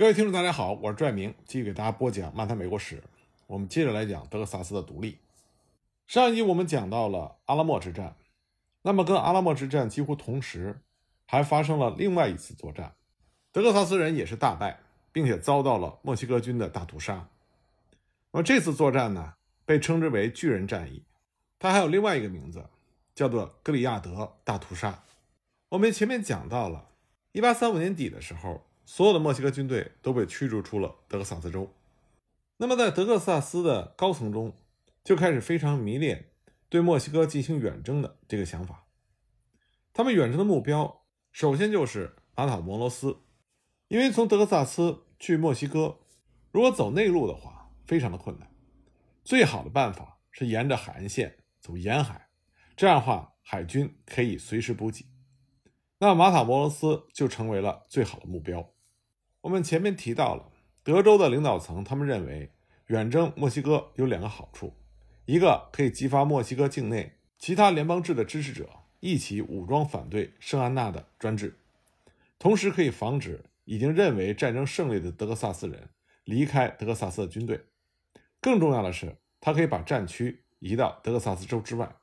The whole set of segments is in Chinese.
各位听众，大家好，我是拽明，继续给大家播讲漫谈美国史。我们接着来讲德克萨斯的独立。上一集我们讲到了阿拉莫之战，那么跟阿拉莫之战几乎同时，还发生了另外一次作战，德克萨斯人也是大败，并且遭到了墨西哥军的大屠杀。那么这次作战呢，被称之为巨人战役，它还有另外一个名字，叫做格里亚德大屠杀。我们前面讲到了，一八三五年底的时候。所有的墨西哥军队都被驱逐出了德克萨斯州。那么，在德克萨斯的高层中，就开始非常迷恋对墨西哥进行远征的这个想法。他们远征的目标，首先就是马塔摩罗斯，因为从德克萨斯去墨西哥，如果走内陆的话，非常的困难。最好的办法是沿着海岸线走沿海，这样的话，海军可以随时补给。那马塔摩罗斯就成为了最好的目标。我们前面提到了德州的领导层，他们认为远征墨西哥有两个好处：一个可以激发墨西哥境内其他联邦制的支持者一起武装反对圣安娜的专制，同时可以防止已经认为战争胜利的德克萨斯人离开德克萨斯的军队；更重要的是，他可以把战区移到德克萨斯州之外。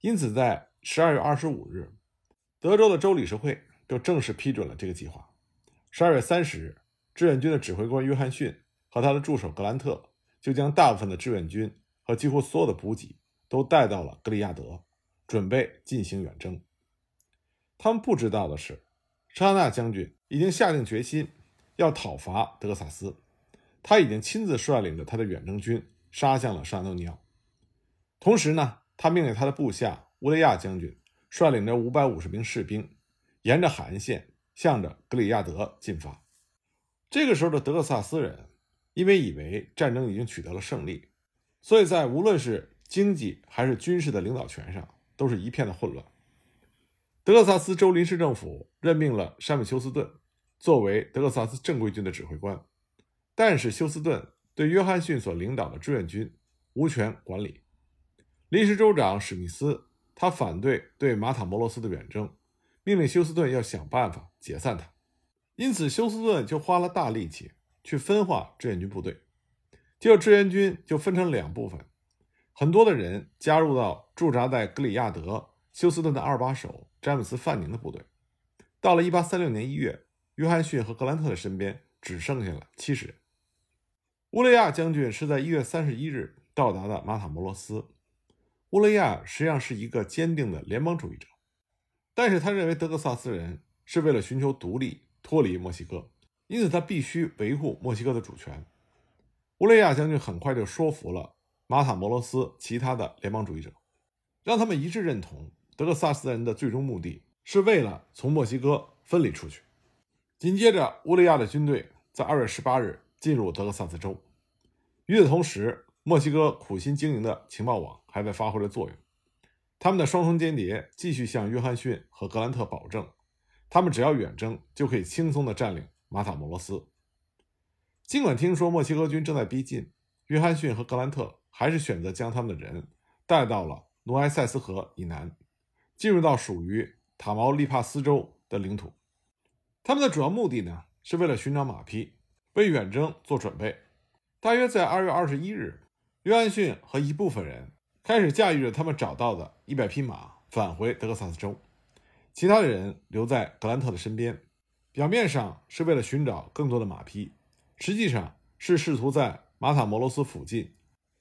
因此，在十二月二十五日，德州的州理事会就正式批准了这个计划。十二月三十日，志愿军的指挥官约翰逊和他的助手格兰特就将大部分的志愿军和几乎所有的补给都带到了格里亚德，准备进行远征。他们不知道的是，沙纳将军已经下定决心要讨伐德克萨斯，他已经亲自率领着他的远征军杀向了圣安东尼奥。同时呢，他命令他的部下乌雷亚将军率领着五百五十名士兵，沿着海岸线。向着格里亚德进发。这个时候的德克萨斯人，因为以为战争已经取得了胜利，所以在无论是经济还是军事的领导权上，都是一片的混乱。德克萨斯州临时政府任命了山姆休斯顿作为德克萨斯正规军的指挥官，但是休斯顿对约翰逊所领导的志愿军无权管理。临时州长史密斯他反对对马塔摩罗斯的远征。命令休斯顿要想办法解散他，因此休斯顿就花了大力气去分化志愿军部队，结果志愿军就分成两部分，很多的人加入到驻扎在格里亚德休斯顿的二把手詹姆斯范宁的部队。到了1836年1月，约翰逊和格兰特的身边只剩下了七十人。乌雷亚将军是在1月31日到达的马塔摩罗斯。乌雷亚实际上是一个坚定的联邦主义者。但是他认为德克萨斯人是为了寻求独立、脱离墨西哥，因此他必须维护墨西哥的主权。乌雷亚将军很快就说服了马塔摩罗斯其他的联邦主义者，让他们一致认同德克萨斯人的最终目的是为了从墨西哥分离出去。紧接着，乌雷亚的军队在二月十八日进入德克萨斯州。与此同时，墨西哥苦心经营的情报网还在发挥着作用。他们的双重间谍继续向约翰逊和格兰特保证，他们只要远征就可以轻松地占领马塔摩罗斯。尽管听说墨西哥军正在逼近，约翰逊和格兰特还是选择将他们的人带到了努埃塞斯河以南，进入到属于塔毛利帕斯州的领土。他们的主要目的呢，是为了寻找马匹，为远征做准备。大约在二月二十一日，约翰逊和一部分人。开始驾驭着他们找到的一百匹马返回德克萨斯州，其他的人留在格兰特的身边。表面上是为了寻找更多的马匹，实际上是试图在马塔摩罗斯附近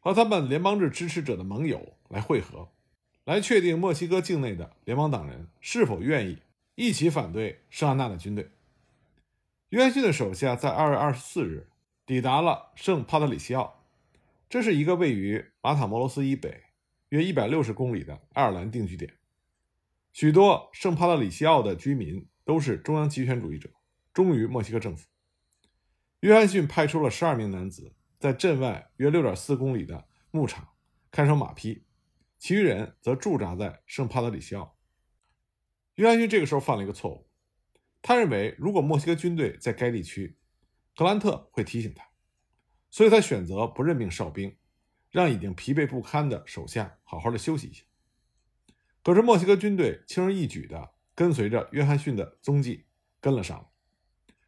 和他们联邦制支持者的盟友来会合，来确定墨西哥境内的联邦党人是否愿意一起反对圣安娜的军队。约翰逊的手下在二月二十四日抵达了圣帕特里西奥，这是一个位于马塔摩罗斯以北。约一百六十公里的爱尔兰定居点，许多圣帕特里西奥的居民都是中央集权主义者，忠于墨西哥政府。约翰逊派出了十二名男子，在镇外约六点四公里的牧场看守马匹，其余人则驻扎在圣帕特里西奥。约翰逊这个时候犯了一个错误，他认为如果墨西哥军队在该地区，格兰特会提醒他，所以他选择不任命哨兵。让已经疲惫不堪的手下好好的休息一下。可是墨西哥军队轻而易举地跟随着约翰逊的踪迹跟了上来。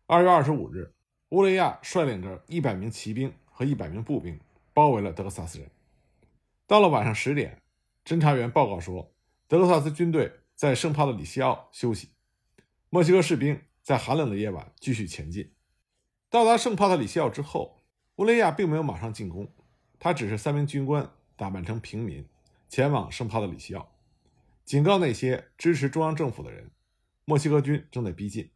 二月二十五日，乌雷亚率领着一百名骑兵和一百名步兵包围了德克萨斯人。到了晚上十点，侦查员报告说，德克萨斯军队在圣帕特里西奥休息。墨西哥士兵在寒冷的夜晚继续前进。到达圣帕特里西奥之后，乌雷亚并没有马上进攻，他只是三名军官打扮成平民，前往圣帕特里西奥，警告那些支持中央政府的人，墨西哥军正在逼近。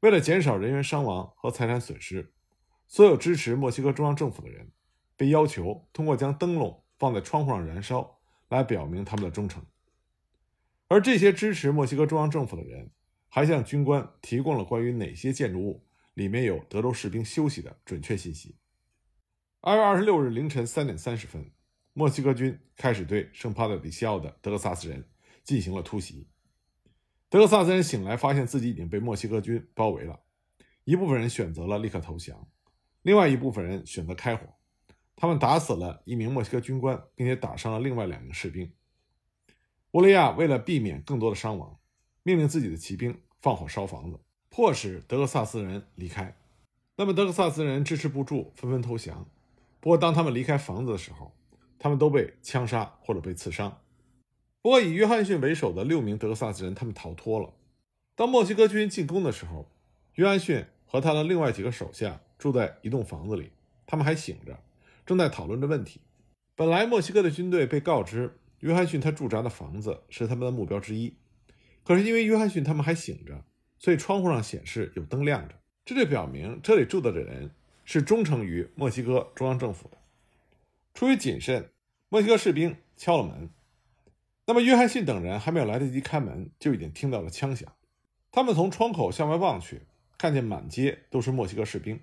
为了减少人员伤亡和财产损失，所有支持墨西哥中央政府的人被要求通过将灯笼放在窗户上燃烧来表明他们的忠诚。而这些支持墨西哥中央政府的人还向军官提供了关于哪些建筑物里面有德州士兵休息的准确信息。二月二十六日凌晨三点三十分，墨西哥军开始对圣帕特里西奥的德克萨斯人进行了突袭。德克萨斯人醒来，发现自己已经被墨西哥军包围了。一部分人选择了立刻投降，另外一部分人选择开火。他们打死了一名墨西哥军官，并且打伤了另外两名士兵。乌雷亚为了避免更多的伤亡，命令自己的骑兵放火烧房子，迫使德克萨斯人离开。那么，德克萨斯人支持不住，纷纷投降。不过，当他们离开房子的时候，他们都被枪杀或者被刺伤。不过，以约翰逊为首的六名德克萨斯人，他们逃脱了。当墨西哥军进攻的时候，约翰逊和他的另外几个手下住在一栋房子里，他们还醒着，正在讨论着问题。本来，墨西哥的军队被告知约翰逊他驻扎的房子是他们的目标之一，可是因为约翰逊他们还醒着，所以窗户上显示有灯亮着，这就表明这里住的人是忠诚于墨西哥中央政府的。出于谨慎，墨西哥士兵敲了门。那么，约翰逊等人还没有来得及开门，就已经听到了枪响。他们从窗口向外望去，看见满街都是墨西哥士兵，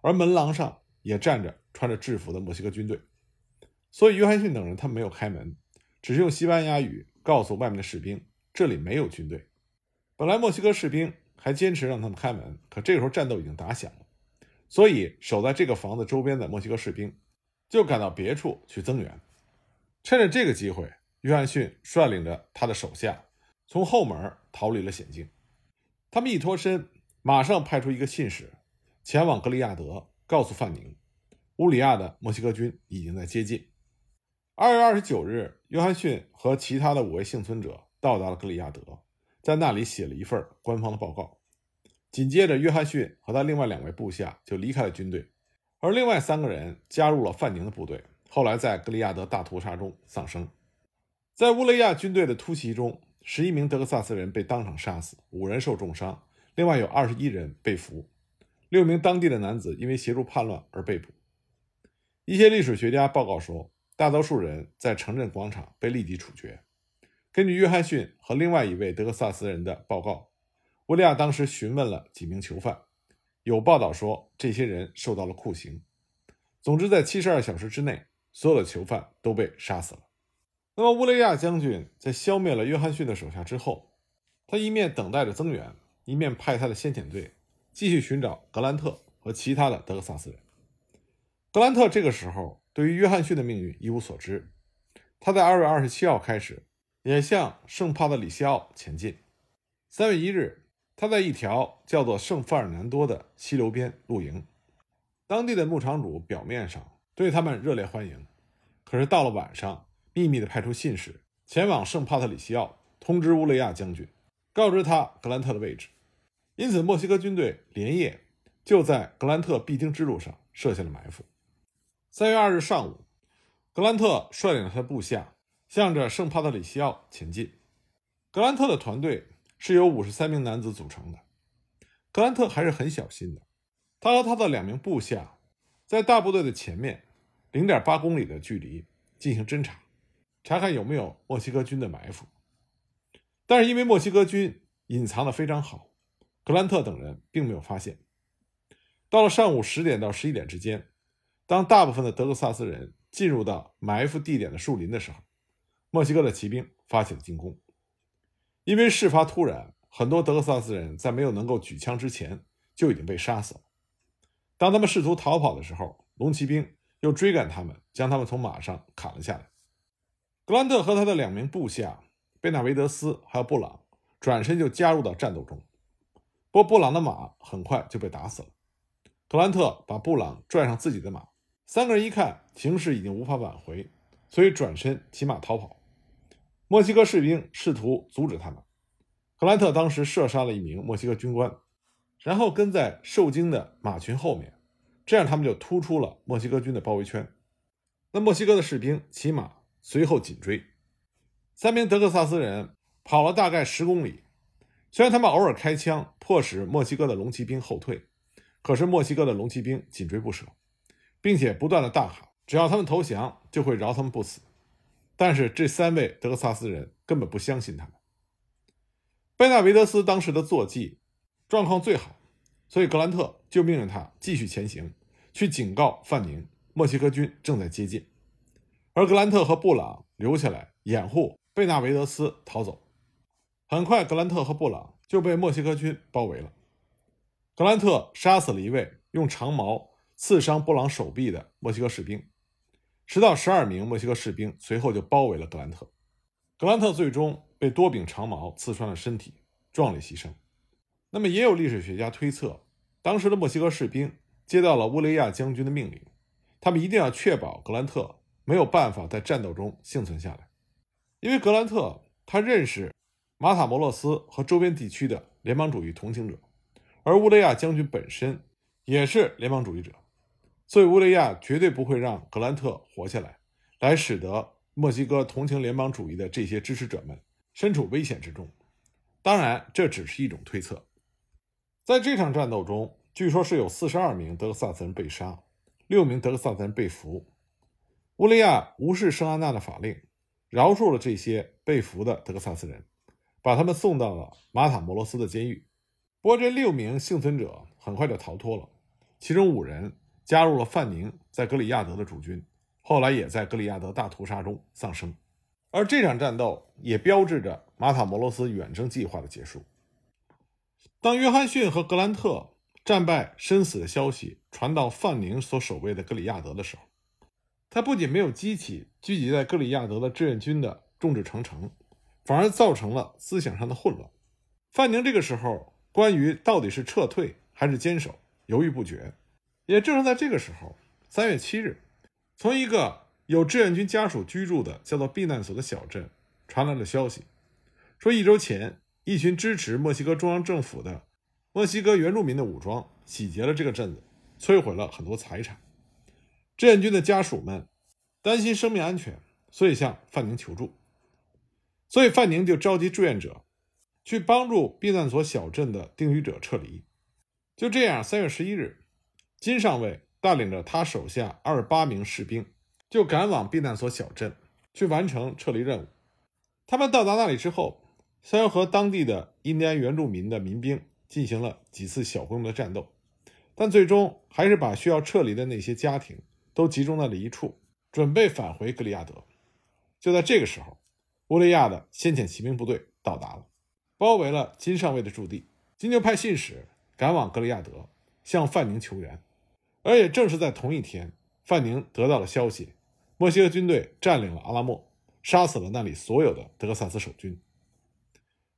而门廊上也站着穿着制服的墨西哥军队。所以，约翰逊等人他没有开门，只是用西班牙语告诉外面的士兵，这里没有军队。本来墨西哥士兵还坚持让他们开门，可这个时候战斗已经打响了，所以守在这个房子周边的墨西哥士兵就赶到别处去增援。趁着这个机会。约翰逊率领着他的手下从后门逃离了险境。他们一脱身，马上派出一个信使前往格里亚德，告诉范宁，乌里亚的墨西哥军已经在接近。二月二十九日，约翰逊和其他的五位幸存者到达了格里亚德，在那里写了一份官方的报告。紧接着，约翰逊和他另外两位部下就离开了军队，而另外三个人加入了范宁的部队，后来在格里亚德大屠杀中丧生。在乌雷亚军队的突袭中，十一名德克萨斯人被当场杀死，五人受重伤，另外有二十一人被俘，六名当地的男子因为协助叛乱而被捕。一些历史学家报告说，大多数人在城镇广场被立即处决。根据约翰逊和另外一位德克萨斯人的报告，乌利亚当时询问了几名囚犯，有报道说这些人受到了酷刑。总之，在七十二小时之内，所有的囚犯都被杀死了。那么，乌利亚将军在消灭了约翰逊的手下之后，他一面等待着增援，一面派他的先遣队继续寻找格兰特和其他的德克萨斯人。格兰特这个时候对于约翰逊的命运一无所知，他在二月二十七号开始也向圣帕特里西奥前进。三月一日，他在一条叫做圣费尔南多的溪流边露营，当地的牧场主表面上对他们热烈欢迎，可是到了晚上。秘密地派出信使前往圣帕特里西奥，通知乌雷亚将军，告知他格兰特的位置。因此，墨西哥军队连夜就在格兰特必经之路上设下了埋伏。三月二日上午，格兰特率领他的部下向着圣帕特里西奥前进。格兰特的团队是由五十三名男子组成的。格兰特还是很小心的，他和他的两名部下在大部队的前面零点八公里的距离进行侦查。查看有没有墨西哥军的埋伏，但是因为墨西哥军隐藏的非常好，格兰特等人并没有发现。到了上午十点到十一点之间，当大部分的德克萨斯人进入到埋伏地点的树林的时候，墨西哥的骑兵发起了进攻。因为事发突然，很多德克萨斯人在没有能够举枪之前就已经被杀死了。当他们试图逃跑的时候，龙骑兵又追赶他们，将他们从马上砍了下来。格兰特和他的两名部下贝纳维德斯还有布朗转身就加入到战斗中，不过布朗的马很快就被打死了。格兰特把布朗拽上自己的马，三个人一看形势已经无法挽回，所以转身骑马逃跑。墨西哥士兵试图阻止他们，格兰特当时射杀了一名墨西哥军官，然后跟在受惊的马群后面，这样他们就突出了墨西哥军的包围圈。那墨西哥的士兵骑马随后紧追，三名德克萨斯人跑了大概十公里。虽然他们偶尔开枪，迫使墨西哥的龙骑兵后退，可是墨西哥的龙骑兵紧追不舍，并且不断的大喊：“只要他们投降，就会饶他们不死。”但是这三位德克萨斯人根本不相信他们。贝纳维德斯当时的坐骑状况最好，所以格兰特就命令他继续前行，去警告范宁，墨西哥军正在接近。而格兰特和布朗留下来掩护贝纳维德斯逃走。很快，格兰特和布朗就被墨西哥军包围了。格兰特杀死了一位用长矛刺伤布朗手臂的墨西哥士兵，十到十二名墨西哥士兵随后就包围了格兰特。格兰特最终被多柄长矛刺穿了身体，壮烈牺牲。那么，也有历史学家推测，当时的墨西哥士兵接到了乌雷亚将军的命令，他们一定要确保格兰特没有办法在战斗中幸存下来，因为格兰特他认识。马塔摩洛斯和周边地区的联邦主义同情者，而乌雷亚将军本身也是联邦主义者，所以乌雷亚绝对不会让格兰特活下来，来使得墨西哥同情联邦主义的这些支持者们身处危险之中。当然，这只是一种推测。在这场战斗中，据说是有四十二名德克萨斯人被杀，六名德克萨斯人被俘。乌雷亚无视圣安娜的法令，饶恕了这些被俘的德克萨斯人。把他们送到了马塔摩罗斯的监狱。不过，这六名幸存者很快就逃脱了，其中五人加入了范宁在格里亚德的主军，后来也在格里亚德大屠杀中丧生。而这场战斗也标志着马塔摩罗斯远征计划的结束。当约翰逊和格兰特战败身死的消息传到范宁所守卫的格里亚德的时候，他不仅没有激起聚集在格里亚德的志愿军的众志成城。反而造成了思想上的混乱。范宁这个时候关于到底是撤退还是坚守犹豫不决。也正是在这个时候，三月七日，从一个有志愿军家属居住的叫做避难所的小镇传来了消息，说一周前一群支持墨西哥中央政府的墨西哥原住民的武装洗劫了这个镇子，摧毁了很多财产。志愿军的家属们担心生命安全，所以向范宁求助。所以范宁就召集志愿者，去帮助避难所小镇的定居者撤离。就这样，三月十一日，金上尉带领着他手下二十八名士兵，就赶往避难所小镇，去完成撤离任务。他们到达那里之后，虽然和当地的印第安原住民的民兵进行了几次小规模的战斗，但最终还是把需要撤离的那些家庭都集中在了一处，准备返回格里亚德。就在这个时候。乌雷亚的先遣骑兵部队到达了，包围了金上尉的驻地。金就派信使赶往格里亚德，向范宁求援。而也正是在同一天，范宁得到了消息，墨西哥军队占领了阿拉莫，杀死了那里所有的德克萨斯守军。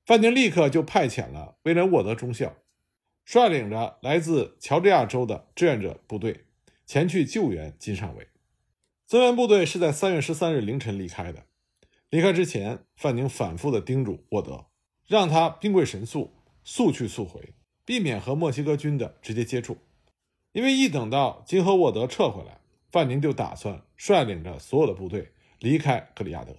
范宁立刻就派遣了威廉沃德中校，率领着来自乔治亚州的志愿者部队前去救援金上尉。增援部队是在三月十三日凌晨离开的。离开之前，范宁反复地叮嘱沃德，让他兵贵神速，速去速回，避免和墨西哥军的直接接触。因为一等到金和沃德撤回来，范宁就打算率领着所有的部队离开格里亚德。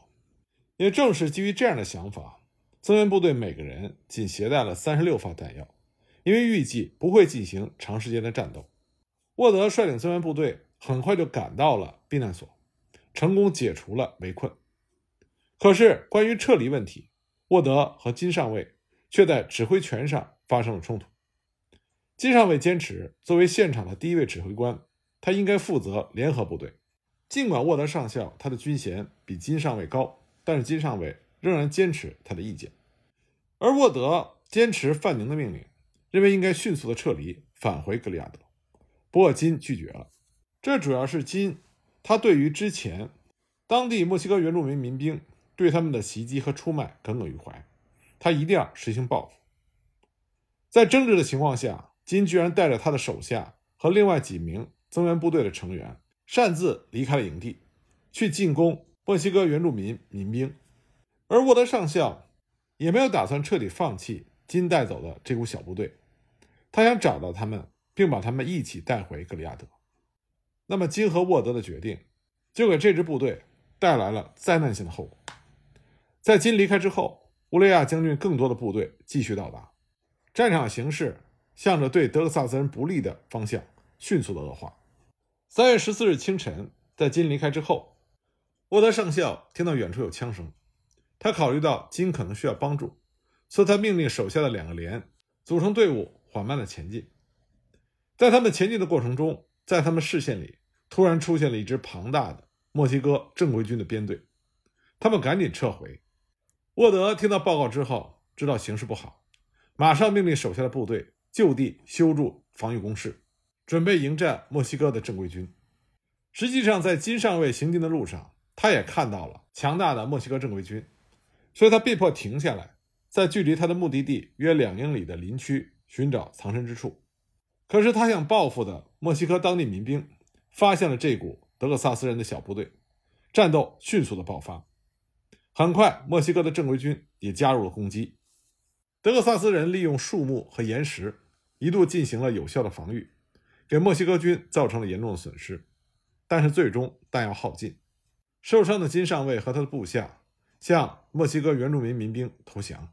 也正是基于这样的想法，增援部队每个人仅携带了三十六发弹药，因为预计不会进行长时间的战斗。沃德率领增援部队很快就赶到了避难所，成功解除了围困。可是，关于撤离问题，沃德和金上尉却在指挥权上发生了冲突。金上尉坚持，作为现场的第一位指挥官，他应该负责联合部队。尽管沃德上校他的军衔比金上尉高，但是金上尉仍然坚持他的意见。而沃德坚持范宁的命令，认为应该迅速的撤离，返回格里亚德。不过金拒绝了，这主要是金他对于之前当地墨西哥原住民民兵。对他们的袭击和出卖耿耿于怀，他一定要实行报复。在争执的情况下，金居然带着他的手下和另外几名增援部队的成员擅自离开了营地，去进攻墨西哥原住民民兵，而沃德上校也没有打算彻底放弃金带走的这股小部队，他想找到他们，并把他们一起带回格里亚德。那么，金和沃德的决定就给这支部队带来了灾难性的后果。在金离开之后，乌雷亚将军更多的部队继续到达，战场形势向着对德克萨斯人不利的方向迅速的恶化。三月十四日清晨，在金离开之后，沃德上校听到远处有枪声，他考虑到金可能需要帮助，所以他命令手下的两个连组成队伍，缓慢的前进。在他们前进的过程中，在他们视线里突然出现了一支庞大的墨西哥正规军的编队，他们赶紧撤回。沃德听到报告之后，知道形势不好，马上命令手下的部队就地修筑防御工事，准备迎战墨西哥的正规军。实际上，在金上尉行进的路上，他也看到了强大的墨西哥正规军，所以他被迫停下来，在距离他的目的地约两英里的林区寻找藏身之处。可是，他想报复的墨西哥当地民兵发现了这股德克萨斯人的小部队，战斗迅速的爆发。很快，墨西哥的正规军也加入了攻击。德克萨斯人利用树木和岩石，一度进行了有效的防御，给墨西哥军造成了严重的损失。但是最终弹药耗尽，受伤的金上尉和他的部下向墨西哥原住民民兵投降。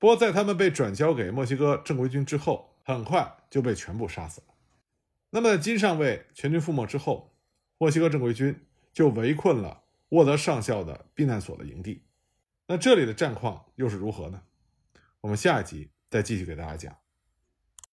不过，在他们被转交给墨西哥正规军之后，很快就被全部杀死了。那么，金上尉全军覆没之后，墨西哥正规军就围困了。沃德上校的避难所的营地，那这里的战况又是如何呢？我们下一集再继续给大家讲。